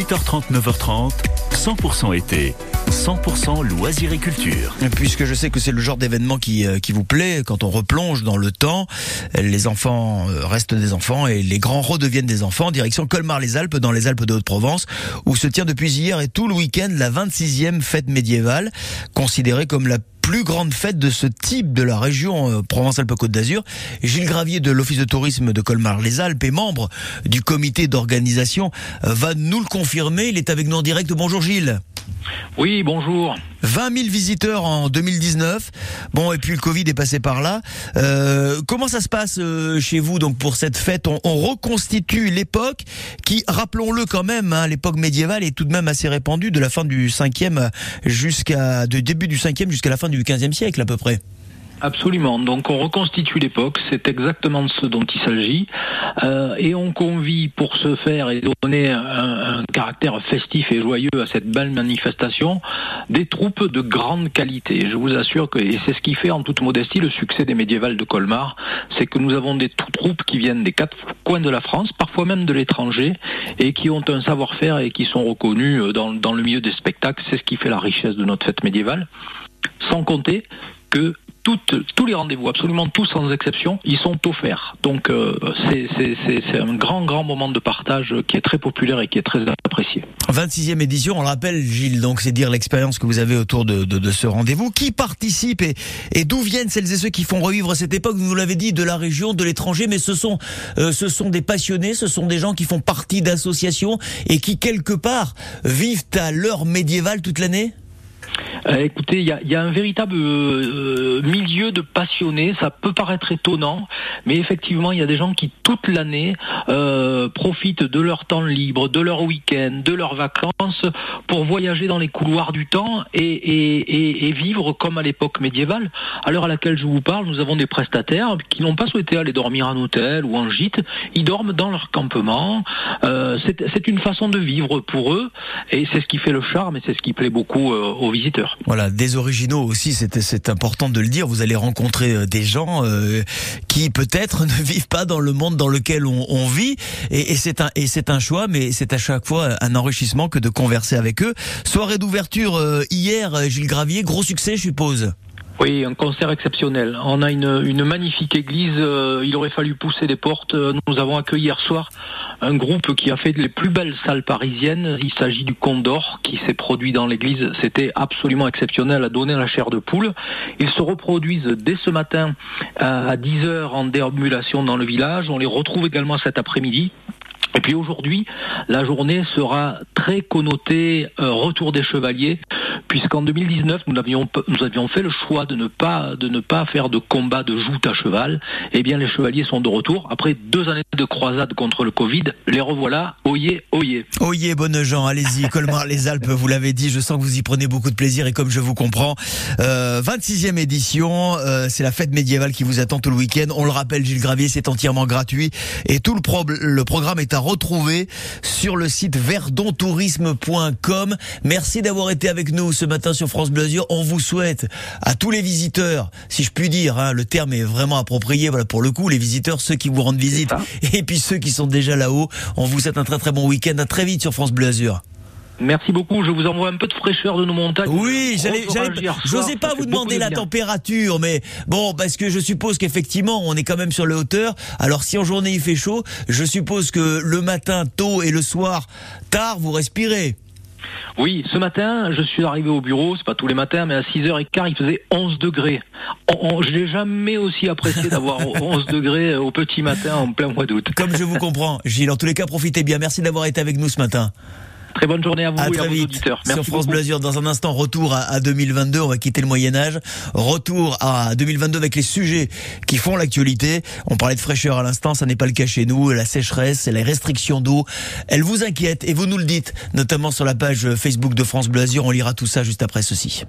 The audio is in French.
8h30, 9h30, 100% été. 100% loisirs et culture. Puisque je sais que c'est le genre d'événement qui, euh, qui vous plaît, quand on replonge dans le temps, les enfants euh, restent des enfants et les grands redeviennent des enfants. Direction Colmar-les-Alpes, dans les Alpes de Haute-Provence, où se tient depuis hier et tout le week-end la 26e fête médiévale, considérée comme la plus grande fête de ce type de la région euh, Provence-Alpes-Côte d'Azur. Gilles Gravier de l'Office de tourisme de Colmar-les-Alpes et membre du comité d'organisation euh, va nous le confirmer. Il est avec nous en direct. Bonjour Gilles. Oui, bonjour. 20 000 visiteurs en 2019. Bon, et puis le Covid est passé par là. Euh, comment ça se passe euh, chez vous donc pour cette fête? On, on, reconstitue l'époque qui, rappelons-le quand même, hein, l'époque médiévale est tout de même assez répandue de la fin du 5e jusqu'à de début du 5e jusqu'à la fin du 15e siècle à peu près. Absolument. Donc on reconstitue l'époque, c'est exactement ce dont il s'agit, euh, et on convie pour ce faire et donner un, un, caractère festif et joyeux à cette belle manifestation des troupes de grande qualité. Je vous assure que et c'est ce qui fait en toute modestie le succès des médiévales de Colmar, c'est que nous avons des troupes qui viennent des quatre coins de la France, parfois même de l'étranger, et qui ont un savoir-faire et qui sont reconnus euh, dans, dans le milieu des spectacles. C'est ce qui fait la richesse de notre fête médiévale. Sans compter que tous les rendez-vous, absolument tous sans exception, ils sont offerts. Donc euh, c'est un grand, grand moment de partage qui est très populaire et qui est très apprécié. 26e édition, on le rappelle Gilles, donc c'est dire l'expérience que vous avez autour de, ce rendez-vous. Qui participe et, d'où viennent celles et ceux qui font revivre cette époque? Vous l'avez dit, de la région, de l'étranger, mais ce sont, euh, ce sont des passionnés, ce sont des gens qui font partie d'associations et qui quelque part vivent à l'heure médiévale toute l'année? Écoutez, il y a, un véritable euh, de passionnés. Ça peut paraître étonnant, mais effectivement, il y a des gens qui toute l'année euh, profitent de leur temps libre, de leur week-end, de leurs vacances pour voyager dans les couloirs du temps et vivre comme à l'époque médiévale. À l'heure à laquelle je vous parle, nous avons des prestataires qui n'ont pas souhaité aller dormir en hôtel ou en gîte. Ils dorment dans leur campement. Euh, c'est une façon de vivre pour eux et c'est ce qui fait le charme et c'est ce qui plaît beaucoup euh, aux visiteurs. Voilà, des originaux aussi, c'est important de le dire. Vous allez rencontrer euh, des gens euh, qui peut-être ne vivent pas dans le monde dans lequel on, vit, et, et c'est un et c'est un choix, mais c'est à chaque fois un enrichissement que de converser avec eux. Soirée d'ouverture euh, hier, Gilles Gravier, gros succès, je suppose. Oui, un concert exceptionnel. On a une, magnifique église. Euh, il aurait fallu pousser les portes. Nous avons accueilli hier soir un groupe qui a fait les plus belles salles parisiennes. Il s'agit du Condor qui s'est produit dans l'église. C'était absolument exceptionnel à donner la chair de poule. Ils se reproduisent dès ce matin à 10 heures en déambulation dans le village. On les retrouve également cet après-midi. Et puis aujourd'hui, la journée sera très connotée euh, retour des chevaliers, puisqu'en 2019 nous avions nous avions fait le choix de ne pas de ne pas faire de combat de joute à cheval. Eh bien, les chevaliers sont de retour après deux années de croisade contre le Covid. Les revoilà. Oyez, oyez. Oyez, bonne gens, allez-y. Colmar les Alpes, vous l'avez dit. Je sens que vous y prenez beaucoup de plaisir et comme je vous comprends, euh, 26e édition, euh, c'est la fête médiévale qui vous attend tout le week-end. On le rappelle, Gilles Gravier, c'est entièrement gratuit et tout le, pro le programme est à retrouver sur le site verdontourisme.com. Merci d'avoir été avec nous ce matin sur France Bleu Azur. On vous souhaite à tous les visiteurs, si je puis dire, hein, le terme est vraiment approprié. Voilà pour le coup, les visiteurs, ceux qui vous rendent visite, et puis ceux qui sont déjà là-haut. On vous souhaite un très très bon week-end. À très vite sur France Bleu Azur. Merci beaucoup. Je vous envoie un peu de fraîcheur de nos montagnes. Oui, j'allais, j'osais pas vous demander la température, mais bon, parce que je suppose qu'effectivement, on est quand même sur les hauteurs. Alors, si en journée il fait chaud, je suppose que le matin tôt et le soir tard, vous respirez. Oui, ce matin, je suis arrivé au bureau, c'est pas tous les matins, mais à 6h15, il faisait 11 degrés. On, on, je n'ai jamais aussi apprécié d'avoir 11 degrés au petit matin en plein mois d'août. Comme je vous comprends, Gilles. En tous les cas, profitez bien. Merci d'avoir été avec nous ce matin. Très bonne journée à vous à et à vos vite. auditeurs. Merci Sur France beaucoup. Bleu Azur, dans un instant, retour à, à 2022. On va quitter le Moyen Âge. Retour à 2022 avec les sujets qui font l'actualité. On parlait de fraîcheur à l'instant, ça n'est pas le cas chez nous. La sécheresse et les restrictions d'eau, elles vous inquiètent et vous nous le dites, notamment sur la page Facebook de France Bleu Azur. On lira tout ça juste après ceci.